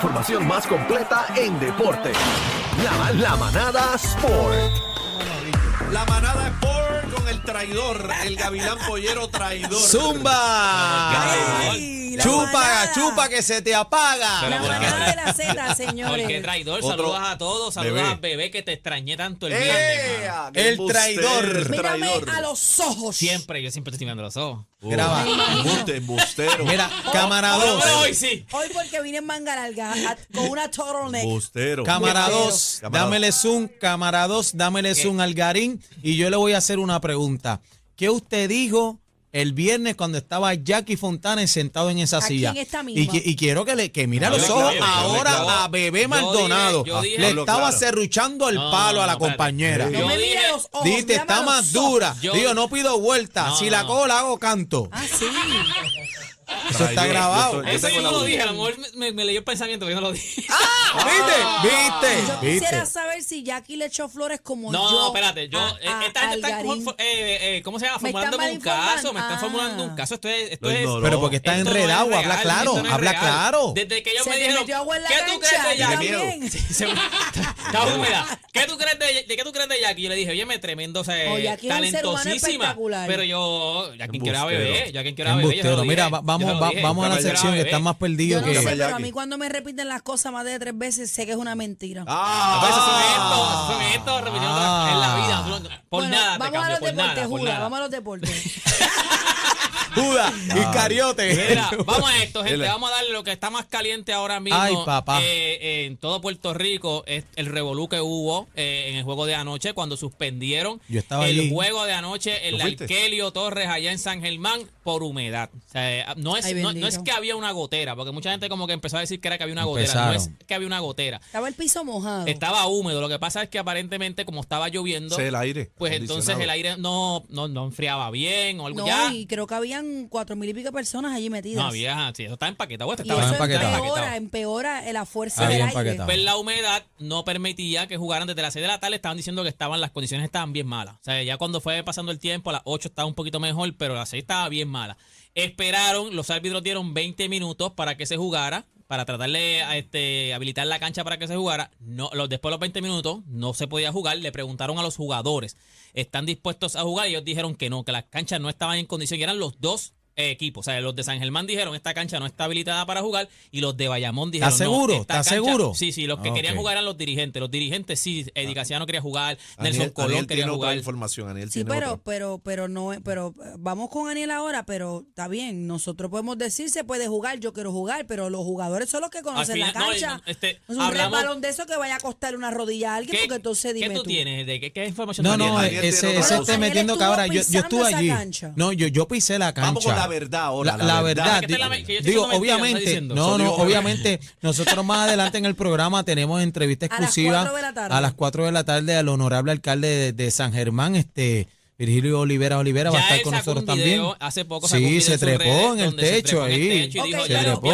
información más completa en deporte. La, la manada Sport. La manada Sport con el traidor, el gavilán pollero traidor. ¡Zumba! Ay, la chupa, manada. chupa que se te apaga. La Pero ¿por qué manada de la Z, Porque señores. traidor, Otro- saludos a todos, saludos Bebé. a bebé que te extrañé tanto el viernes. Mano. ¡Qué El traidor. Mírame traidor. a los ojos. Siempre, yo siempre te estoy mirando los ojos. Oh, Graba. Embuste, embustero. Mira, cámara Pero 2. hoy sí. Hoy porque vine en manga larga a- con una turtleneck. Embustero. Cámara Pero- 2, Cámara dámele zoom. Cámara 2, dámele zoom al Garín. Y yo le voy a hacer una pregunta. ¿Qué usted dijo el viernes cuando estaba Jackie Fontanes sentado en esa Aquí silla? en esta y, misma. que- y quiero que le que mire a Hable los ojos ahora claro. a Bebé Yo Maldonado. dije- yo dije- le estaba claro. serruchando el No, palo a la compañera. No Yo me mire los ojos. Dite, mírame está más dura. Yo- Digo, no pido vuelta. No, si la cojo, la hago canto. Ah, sí. Eso está grabado. Eso yo no lo dije, a lo mejor me, me- me leyó el pensamiento, pero yo no lo dije. ¿Viste? ¿Viste? Yo ¿Viste? quisiera saber si Jackie le echó flores como No, yo. espérate, yo, a- eh, a- esta gente está, como- eh, eh, ¿cómo se llama? Formulándome un caso, me están Ah. formulando un caso. Esto es, esto. Pero porque está esto no es enredado, habla claro, no habla real. claro. Desde que ellos Se me dijeron, ¿qué tú crees de Jackie? húmeda. ¿Qué tú crees de, de qué tú crees de Jackie? Yo le dije, oye, me tremendo, o sea, Oh, Jackie talentosísima. espectacular. Pero yo, ya quien quiera Embustero. bebé, ya quien quiera bebé. Mira, yo va- se vamos, va- dije. vamos a la sección que bebé. está más Yo perdido no que. sé, pero a mí cuando me repiten las cosas más de tres veces, sé que es una mentira. Ah, A veces son estos, son estos, repitiendo Ah. en la vida. Tú no- Por Bueno, nada te vamos a cambio, los por deportes, nada, por Judas, nada. vamos a los deportes. Judas, Iscariote. Mira, vamos a esto, gente. Dile. Vamos a darle lo que está más caliente ahora mismo. Ay, papá. eh, eh, en todo Puerto Rico es el revolú que hubo eh, en el juego de anoche cuando suspendieron Yo estaba el allí. juego de anoche el ¿Tú fuiste? Arkelio Torres allá en San Germán por humedad. O sea, no, es, Ay, no, es que había una gotera, porque mucha gente como que empezó a decir que era que había una gotera. Empezaron. No es que había una gotera. Estaba el piso mojado. Estaba húmedo. Lo que pasa es que aparentemente como estaba lloviendo, Sé el aire. pues entonces el aire no, no, no enfriaba bien o algo no, ya. y creo que habían cuatro mil y pico personas allí metidas. No había, sí, eso estaba empaquetado. Esto y estaba eso empaquetado. empeora, empeora la fuerza Había del aire. empaquetado. Pues la humedad no permitía que jugaran desde las 6 de la tarde. Estaban diciendo que estaban las condiciones estaban bien malas. O sea, ya cuando fue pasando el tiempo, a las 8 estaba un poquito mejor, pero a las 6 estaba bien mala. Esperaron, los árbitros dieron 20 minutos para que se jugara, para tratar de este, habilitar la cancha para que se jugara. No, los, después de los 20 minutos no se podía jugar. Le preguntaron a los jugadores, ¿están dispuestos a jugar? Y ellos dijeron que no, que las canchas no estaban en condición. Y eran los dos equipos. O sea, los de San Germán dijeron, esta cancha no está habilitada para jugar. Y los de Bayamón dijeron, ¿Estás no, seguro? esta ¿Estás cancha- seguro? Sí, sí, los que Ah, querían jugar eran los dirigentes. Los dirigentes sí, Eddie Casiano quería jugar, Nelson Colón Aniel quería tiene otra jugar. información, Aniel Sí, tiene pero, otra. pero, pero no, pero vamos con Aniel ahora, pero está bien, nosotros podemos decir se puede jugar, yo quiero jugar, pero los jugadores son los que conocen la no, cancha. no, este, es un hablamos- resbalón de eso que vaya a costar una rodilla a alguien, ¿Qué, porque entonces dime ¿qué tú, tú. tienes? ¿De qué, qué información No, tú no, ese, ese está metiendo cabra. estuvo Yo, yo estuve allí. cancha. No, yo, yo pisé la cancha. Verdad ahora, La, la la verdad. la digo, obviamente. No, no, digo, obviamente. Nosotros más adelante en el programa tenemos entrevista exclusiva a las 4 de la tarde al honorable alcalde de, de San Germán, este Virgilio Olivera Olivera va a estar con nosotros un también. hace poco sacó un Sí, video se trepó en el techo ahí. se trepó.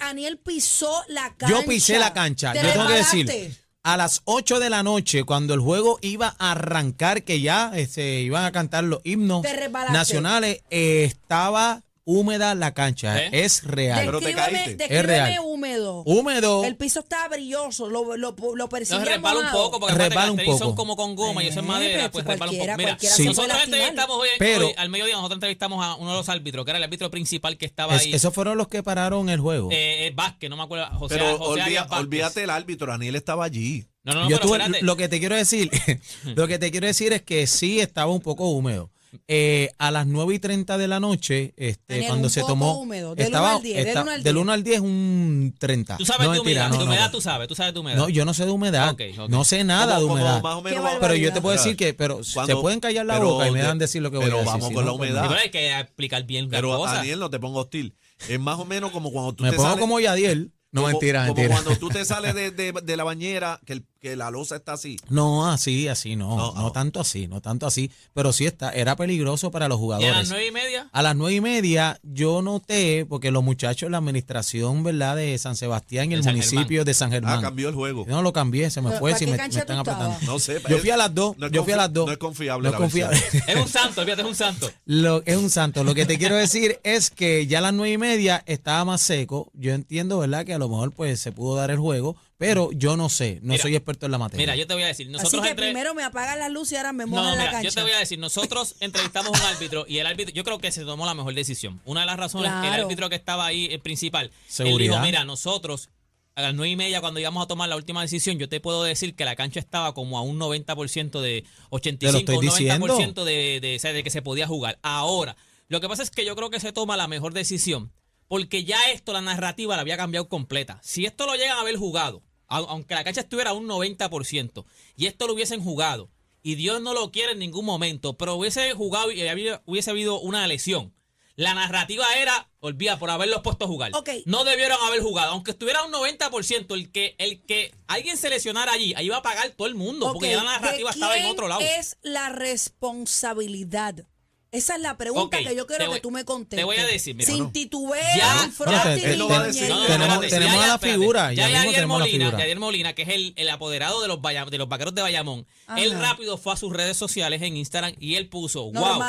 Aniel, pisó la cancha. Yo pisé la cancha. Te Yo tengo que decir. A las 8 de la noche, cuando el juego iba a arrancar, que ya se iban a cantar los himnos nacionales, eh, estaba húmeda la cancha. ¿Eh? Es real. Pero te caíste. descríbeme real. húmedo. Húmedo. El piso estaba brilloso, lo, lo, lo No, percibía resbala un poco, porque Resbala un poco. son como con goma y eso es Eh, madera, pues resbala un poco. Mira, nosotros entrevistamos hoy, Pero- hoy, al mediodía, nosotros entrevistamos a uno de los árbitros, que era el árbitro principal que estaba Es- ahí. esos fueron los que pararon el juego. Eh, eh, Vázquez, no me acuerdo. José, Pero José olvida- olvídate el árbitro, Aniel estaba allí. No, no, no, Yo pero estuve- lo que te quiero decir, lo que te quiero decir es que sí estaba un poco húmedo. Eh, a las 9 y 30 de la noche, este, Daniel, cuando un se poco tomó. húmedo, del estaba, uno al 10, del está- uno al del 10. 1 al 10 un 30. Tú sabes No, de humedad, no, de no, humedad no. tú sabes, tú sabes de humedad. No, yo no sé de humedad. Ok, ok. No sé nada de Como- como humedad. más o menos-. Pero yo te puedo decir que, pero cuando- se pueden callar la pero boca y me dejan decir lo que voy pero a decir. vamos si con la pues, humedad. Pero hay que explicar bien las Pero cosas. Aniel, no te pongo hostil. Es más o menos como cuando tú Me te pongo sales- como Yadiel. No, como- mentira, como mentira. cuando tú te sales de, de- de la bañera, que el, que la losa está así. No, así, así, no. No, No, no. tanto así, no tanto así. Pero sí está, era peligroso para los Y a jugadores. las nueve y media. A las nueve y media yo noté, porque los muchachos, la administración, ¿verdad? De San Sebastián y el San municipio de San Ah, Germán. cambió el juego. Yo no lo cambié, se me ¿Pero fue, si me, me están apretando. No sé. Yo fui a las dos, no yo fui a las dos. No es confiable. No es la confiable. Es un santo, fíjate, es un santo. Lo, es un santo. Lo que te quiero decir es que ya a las nueve y media estaba más seco. Yo entiendo, ¿verdad? Que a lo mejor pues se pudo dar el juego, pero yo no sé, no Mira, soy experto en la materia. Mira, yo te voy a decir, nosotros Así que entre- primero me apagan las luces y ahora me mojan No, la mira, cancha. yo te voy a decir, nosotros entrevistamos a un árbitro y el árbitro, yo creo que se tomó la mejor decisión. Una de las razones, el Claro. árbitro que estaba ahí, el principal, él Seguridad. dijo, mira, nosotros a las nueve y media cuando íbamos a tomar la última decisión, yo te puedo decir que la cancha estaba como a un 90% de 85, estoy un 90% diciendo. de, de, o sea, de que se podía jugar. Ahora, lo que pasa es que yo creo que se toma la mejor decisión porque ya esto, la narrativa la había cambiado completa. Si esto lo llegan a haber jugado, aunque la cancha estuviera a un 90%, y esto lo hubiesen jugado, y Dios no lo quiere en ningún momento, pero hubiese jugado y hubiese habido una lesión. La narrativa era, olvida, por haberlos puesto a jugar. No debieron haber jugado. Aunque estuviera un 90%, el que, el que alguien se lesionara allí, ahí iba a pagar todo el mundo, porque ya la narrativa ¿de estaba en otro lado. es la responsabilidad? Esa es la pregunta que yo quiero voy- que tú me contestes. te voy a decir, mira, Sin no. titubeo, Ya, ya. No, no, Tenemos- espérate, tenemos ya, a la figura, ya Ya Yadier Molina. Yadier Molina, que es el, el apoderado de los, Baya- de los vaqueros de Bayamón. Ajá. Él rápido fue a sus redes sociales en Instagram y él puso, wow,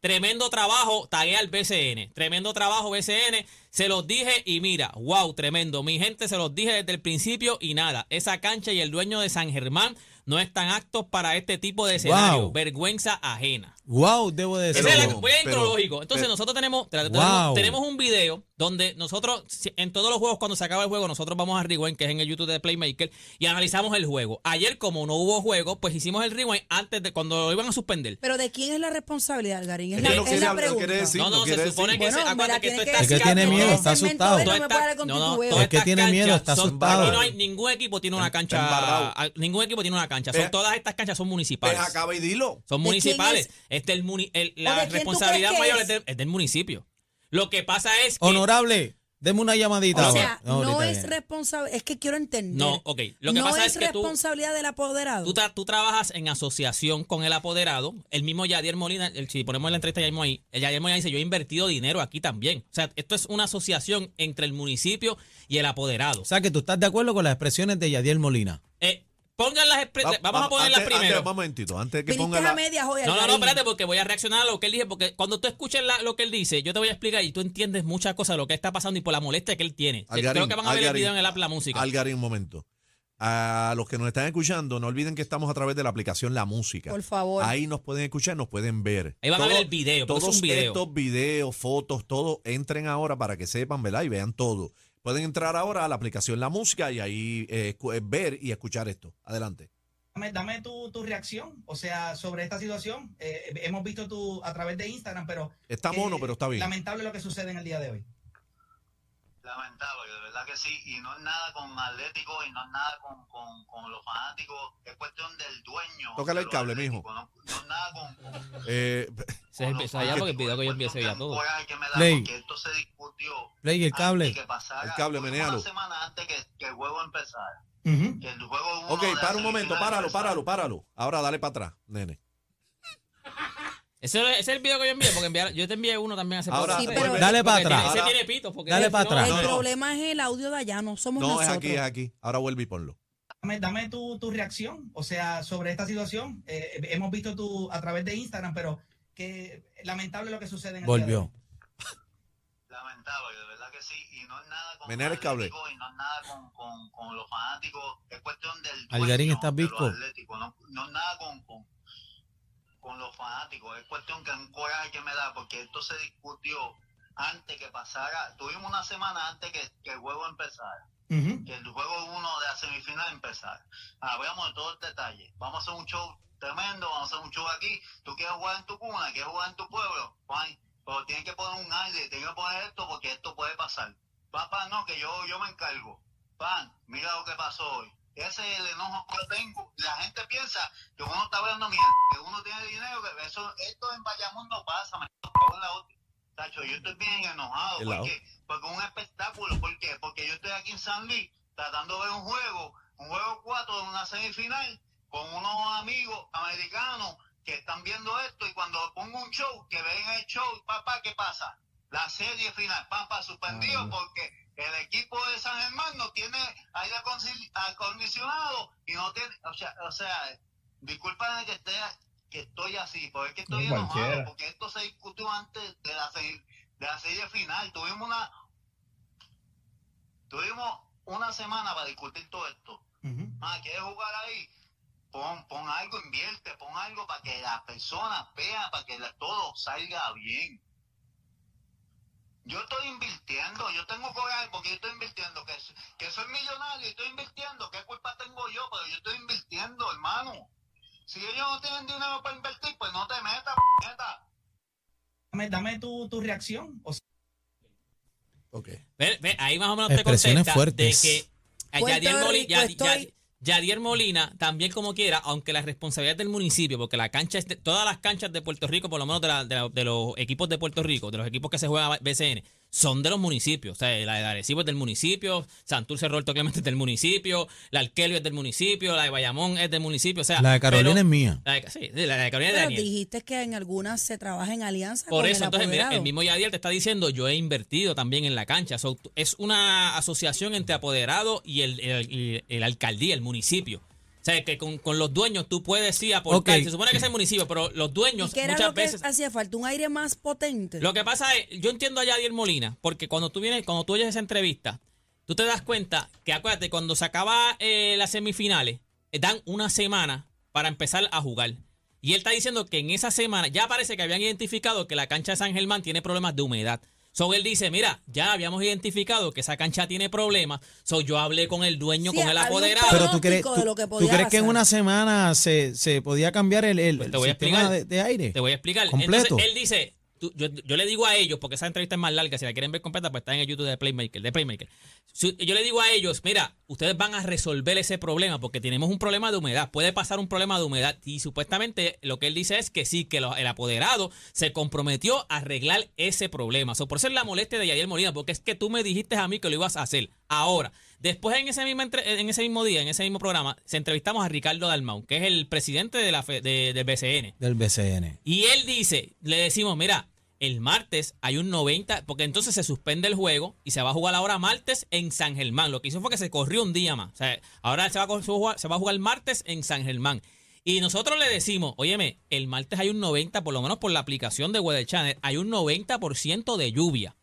tremendo trabajo, tagué al BCN, tremendo trabajo BCN, se los dije y mira, wow, tremendo, mi gente se los dije desde el principio y nada, esa cancha y el dueño de San Germán no están aptos para este tipo de escenario, Wow. vergüenza ajena. Wow, debo decir. Ese es el voy a cronológico. Entonces pero- nosotros tenemos, tenemos, Wow. tenemos un video donde nosotros, en todos los juegos, cuando se acaba el juego, nosotros vamos a Rewind, que es en el YouTube de Playmaker, y analizamos el juego. Ayer, como no hubo juego, pues hicimos el Rewind antes de cuando lo iban a suspender. Pero ¿de quién es la responsabilidad, Garín? Es la, no es quiere la no pregunta. quiere decir. no, no, no se supone decir. que se Bueno, la que tiene esto está Es que tiene miedo, está asustado. No no, no, Es que tiene miedo, está asustado. Aquí no hay ningún equipo tiene una cancha. Ningún equipo tiene una cancha. Son todas estas canchas son Pues municipales. acaba y dilo. Son ¿De quién municipales. es? Este el muni- el- ¿O de la responsabilidad mayor es? es, del- es del municipio. Lo que pasa es que Honorable, deme una llamadita. O sea, no, es responsable, es que quiero entender. No, ok. Lo que no pasa es, es que tú- responsabilidad del apoderado. Tú, tra- tú trabajas en asociación con el apoderado. El mismo Yadier Molina, el- si ponemos la entrevista ya mismo ahí, el Yadier Molina dice, yo he invertido dinero aquí también. O sea, esto es una asociación entre el municipio y el apoderado. O sea, que tú estás de acuerdo con las expresiones de Yadiel Molina. Eh, pongan las expre- Va- Vamos va- a ponerlas antes- primero. Antes, un momentito, antes que Viniste ponga a la... No, no, no, espérate, porque voy a reaccionar a lo que él dice, porque cuando tú escuches la- lo que él dice, yo te voy a explicar y tú entiendes muchas cosas de lo que está pasando y por la molestia que él tiene. Algarín, Creo que van a ver el Algarín, video en el app La Música. Algarín, un momento. A los que nos están escuchando, no olviden que estamos a través de la aplicación La Música. Por favor. Ahí nos pueden escuchar, nos pueden ver. Ahí van a ver el video, porque es Todos un video. estos videos, fotos, todo, entren ahora para que sepan, ¿verdad? Y vean todo. Pueden entrar ahora a la aplicación La Música y ahí eh, eh, ver y escuchar esto. Adelante. Dame, dame tu, tu reacción, o sea, sobre esta situación. Eh, hemos visto tu a través de Instagram, pero Está mono, eh, pero está bien. Lamentable lo que sucede en el día de hoy. Lamentable, de verdad que sí, y no es nada con Atlético y no es nada con, con, con los fanáticos, es cuestión del dueño. Tócale el cable, mijo. No, no es nada con, con Eh, Se los empieza allá porque video que yo es ya todo. Play. porque esto se discutió Play el cable. antes que pasara, El cable, menéalo. Una semana antes que, que el juego empezara. Ujú. Que el juego ok, para un momento, páralo, páralo, páralo. Ahora dale para atrás, nene. Ese, ese es el video que yo envié, porque enviar- yo te envié uno también hace Ahora, poco. Sí, pero- Dale para tiene- atrás. Ese tiene pitos. Porque Dale si para no- atrás. el no, no. problema es el audio de allá, no somos No, es nosotros. aquí, es aquí. Ahora vuelve y ponlo. Dame, dame tu, tu reacción, o sea, sobre esta situación. Eh, hemos visto tu a través de Instagram, pero que lamentable lo que sucede en el día de Volvió. Lamentable, de verdad que sí, y no es nada con el cable. Atlético y no es nada con, con, con los fanáticos, es cuestión del dueño Algarín, ¿estás de Atléticos, no, no es nada con, con, con los fanáticos, es cuestión que un coraje que me da, porque esto se discutió antes que pasara, tuvimos una semana antes que, que el juego empezara, que el juego uno de la semifinal empezara. Ahora veamos de todo el detalle, vamos a hacer un show tremendo, vamos a hacer un show aquí, tú quieres jugar en tu cuna, quieres jugar en tu pueblo, Juan, pero tienes que poner un aire, tienes que poner esto porque esto puede pasar. Papá, no, que yo, yo me encargo. Pan, mira lo que pasó hoy. Ese es el enojo que yo tengo. La gente piensa que uno está hablando mierda, que uno tiene dinero, que eso, esto en Bayamón no pasa, me en la otra. Tacho, yo estoy bien enojado. ¿Qué ¿Por? Porque es un espectáculo. ¿Por qué? Porque yo estoy aquí en San Luis tratando de ver un juego un juego 4 de una semifinal con unos amigos americanos que están viendo esto y cuando pongo un show, que ven el show, papá, ¿qué pasa? La serie final, papá, suspendido porque el equipo de San Germán no tiene aire acondicionado y no tiene, o sea, o sea disculpa que esté que estoy así, porque es que estoy No, enojado, cualquiera. porque esto se discutió antes de la, se- de la serie final. Tuvimos una tuvimos una semana para discutir todo esto. Ujú. Ah, ¿quieres jugar ahí? Pon, pon algo, invierte, pon algo para que las personas vean, para que la- todo salga bien. Yo estoy invirtiendo, yo tengo que jugar porque yo estoy invirtiendo, que, que soy millonario y estoy invirtiendo, ¿qué culpa tengo yo? Pero yo estoy invirtiendo, hermano. Si ellos no tienen dinero para invertir, pues no te metas, p***eta. Dame, dame tu, tu reacción. O sea, Ok. Ve, ve, ahí más o menos te Expresiones contesta fuertes. de que Yadier, Molina, también como quiera, aunque la responsabilidad es del municipio, porque la cancha todas las canchas de Puerto Rico, por lo menos de, la- de la- de los equipos de Puerto Rico, de los equipos que se juegan BCN, son de los municipios. O sea, la de Arecibo es del municipio, Santurce Roberto Clemente es del municipio, la Alquelio es del municipio, la de Bayamón es del municipio. O sea, La de Carolina pero- es mía. la de- sí, la de Carolina es de Pero Daniel. dijiste que en algunas se trabaja en alianza Por con eso, el entonces, mira, el mismo Yadier te está diciendo, yo he invertido también en la cancha. So, es una asociación entre apoderado y el, el- el- el alcaldía, el municipio. O sea, que con, con los dueños tú puedes sí aportar. Ok. Se supone que es el municipio, pero los ¿Y dueños qué era muchas lo que veces... hacía falta? ¿Un aire más potente? Lo que pasa es, yo entiendo a Yadier Molina, porque cuando tú vienes, cuando tú oyes esa entrevista, tú te das cuenta que acuérdate, cuando se acaba eh, las semifinales, eh, dan una semana para empezar a jugar. Y él está diciendo que en esa semana ya parece que habían identificado que la cancha de San Germán tiene problemas de humedad. So él dice, mira, ya habíamos identificado que esa cancha tiene problemas. So yo hablé con el dueño, Sí, con el apoderado. Pero tú crees, tú, de lo que tú crees que en una semana se, se podía cambiar el, el- Pues el sistema de aire? Te voy a explicar. Completo. Entonces, él dice, yo, le digo a ellos, porque esa entrevista es más larga, si la quieren ver completa, pues está en el YouTube de Playmaker, de Playmaker. Yo le digo a ellos, mira, ustedes van a resolver ese problema, porque tenemos un problema de humedad, puede pasar un problema de humedad, y supuestamente lo que él dice es que sí, que el apoderado se comprometió a arreglar ese problema. So, por eso es la molestia de Yadier Molina, porque es que tú me dijiste a mí que lo ibas a hacer. Ahora, después en ese mismo, entre- en ese mismo día, en ese mismo programa, se entrevistamos a Ricardo Dalmau, que es el presidente de la fe- de- del BCN. Del BCN. Y él dice, le decimos, mira, el martes hay un 90, porque entonces se suspende el juego y se va a jugar ahora martes en San Germán. Lo que hizo fue que se corrió un día más. O sea, ahora se va a, jugar- se va a jugar martes en San Germán. Y nosotros le decimos, óyeme, el martes hay un 90, por lo menos por la aplicación de Weather Channel, hay un 90% de lluvia.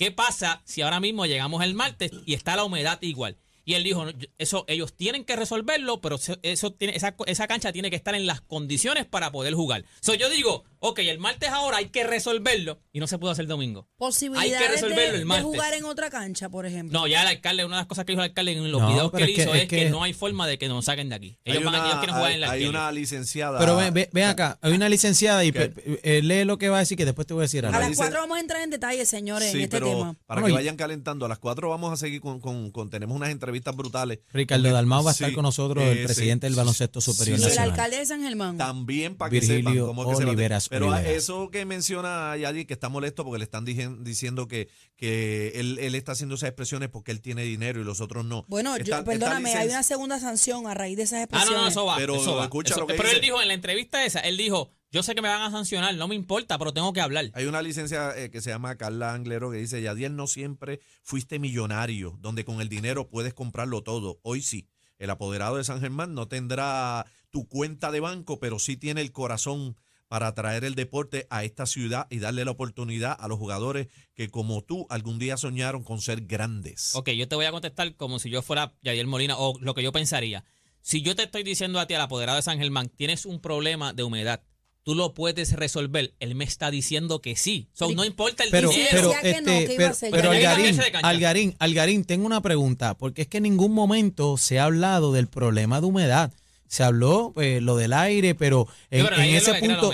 ¿Qué pasa si ahora mismo llegamos el martes y está la humedad igual? Y él dijo, eso ellos tienen que resolverlo, pero eso tiene, esa, esa cancha tiene que estar en las condiciones para poder jugar. So, yo digo, ok, el martes ahora hay que resolverlo y no se pudo hacer domingo. Posibilidades Hay que resolverlo de, el de martes. jugar en otra cancha, por ejemplo. No, ya el alcalde, una de las cosas que dijo el alcalde en los No, videos que pero él es que- hizo es es que, que- no hay forma de que nos saquen de aquí. Hay Ellos, van ellos quieren jugar hay- en la hay una licenciada. Pero ven, ven- ven acá, hay una licenciada y ¿Qué? pe- pe- eh, lee lo que va a decir que después te voy a decir a algo. las dice- cuatro vamos a entrar en detalle, señores, Sí, en este pero tema. para Bueno, que y- vayan calentando, a las 4 vamos a seguir con, con- con- tenemos unas entrevistas brutales. Ricardo Porque- Dalmau va a estar sí, con nosotros, el eh, presidente sí, del baloncesto sí, superior Y sí, el nacional. alcalde de San Germán. También para que Virgilio sepan cómo es que se Oliveras bate. Pero a eso que menciona Yadi, que está molesto porque le están dijen- diciendo que, que él, él está haciendo esas expresiones porque él tiene dinero y los otros no. Bueno, yo- perdóname, hay una segunda sanción a raíz de esas Ah, expresiones. no, no, eso va. Pero eso va. escucha Eso- lo que pero él dijo en la entrevista esa, él dijo, yo sé que me van a sancionar, no me importa, pero tengo que hablar. Hay una licencia eh, que se llama Carla Anglero que dice, Yadiel, no siempre fuiste millonario, donde con el dinero puedes comprarlo todo. Hoy sí. El apoderado de San Germán no tendrá tu cuenta de banco, pero sí tiene el corazón para traer el deporte a esta ciudad y darle la oportunidad a los jugadores que como tú algún día soñaron con ser grandes. Ok, yo te voy a contestar como si yo fuera Yadiel Molina o lo que yo pensaría. Si yo te estoy diciendo a ti, al apoderado de San Germán, tienes un problema de humedad, tú lo puedes resolver. Él me está diciendo que sí. So, no importa el Pero, dinero. pero, este, pero. Algarín. Algarín, Algarín, tengo una pregunta, porque es que en ningún momento se ha hablado del problema de humedad. Se habló pues, lo del aire, pero en, pero ese punto,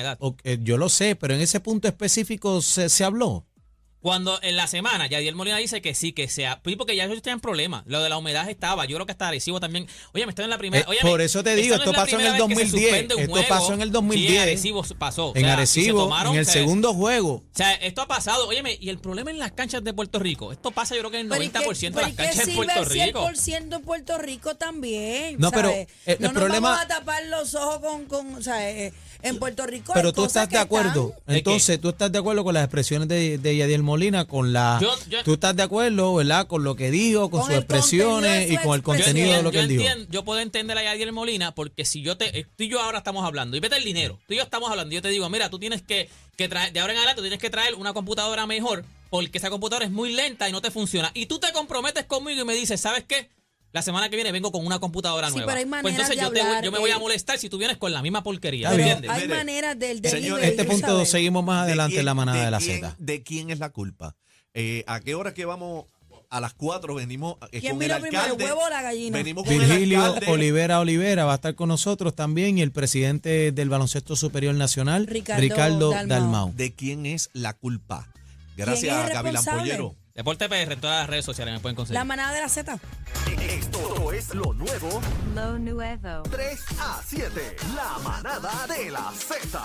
yo lo sé, pero en ese punto específico se, se habló. Cuando en la semana Yadiel Molina dice que sí, que sea, porque ya ellos tenían problemas. Lo de la humedad estaba, yo creo que hasta Arecibo también. Oye, me estoy en la primera. Eh, por eso te digo, no esto es la pasó en el vez que se 2010, suspende un esto pasó en el 2010. Sí, en Arecibo pasó. O En sea, y se Arecibo, tomaron, en el o sea, segundo juego. O sea, esto ha pasado. Óyeme, y el problema en las canchas de Puerto Rico. Esto pasa, yo creo que en el Pero ¿y 90% qué- de las ¿y qué canchas de sirve Puerto el Rico. 100% en Puerto Rico también. No, pero ¿sabes? el- el no nos problema- vamos a tapar los ojos con, con o sea, eh, en Puerto Rico. Pero hay tú cosas estás que de acuerdo. están-? Entonces, tú estás de acuerdo con las expresiones de, de Yadiel Molina, con la. Yo- yo- tú estás de acuerdo, ¿verdad? Con lo que dijo, con, Con sus expresiones y con el Yo contenido de lo que él dijo. entiendo, yo puedo entender a Yadiel Molina porque si yo te, tú y yo ahora estamos hablando, y vete el dinero, tú y yo estamos hablando, y yo te digo, mira, tú tienes que, que traer, de ahora en adelante, tú tienes que traer una computadora mejor porque esa computadora es muy lenta y no te funciona. Y tú te comprometes conmigo y me dices, ¿sabes qué? La semana que viene vengo con una computadora Sí, nueva. pero hay pues maneras entonces de yo, te voy- hablar, yo me voy a molestar si tú vienes con la misma porquería. Está ¿me bien. entiendes? Hay maneras del señores, delivery, Este punto sabes. seguimos más adelante quién- en la manada de, la quién- Z. ¿De quién es la culpa? Eh, ¿A qué hora que vamos? A las 4 venimos eh, ¿Quién con el primero, el huevo o la gallina? Venimos con el Virgilio alcalde. Olivera Olivera va a estar con nosotros también y el presidente del Baloncesto Superior Nacional, Ricardo Ricardo, Dalmau. Dalmau. ¿De quién es la culpa? ¿Quién Gracias a el Gavilán? Pollero. Deporte PR en todas las redes sociales me pueden conseguir. La manada de la Z. Esto es lo nuevo Lo nuevo. 3 a 7. La manada de la Z.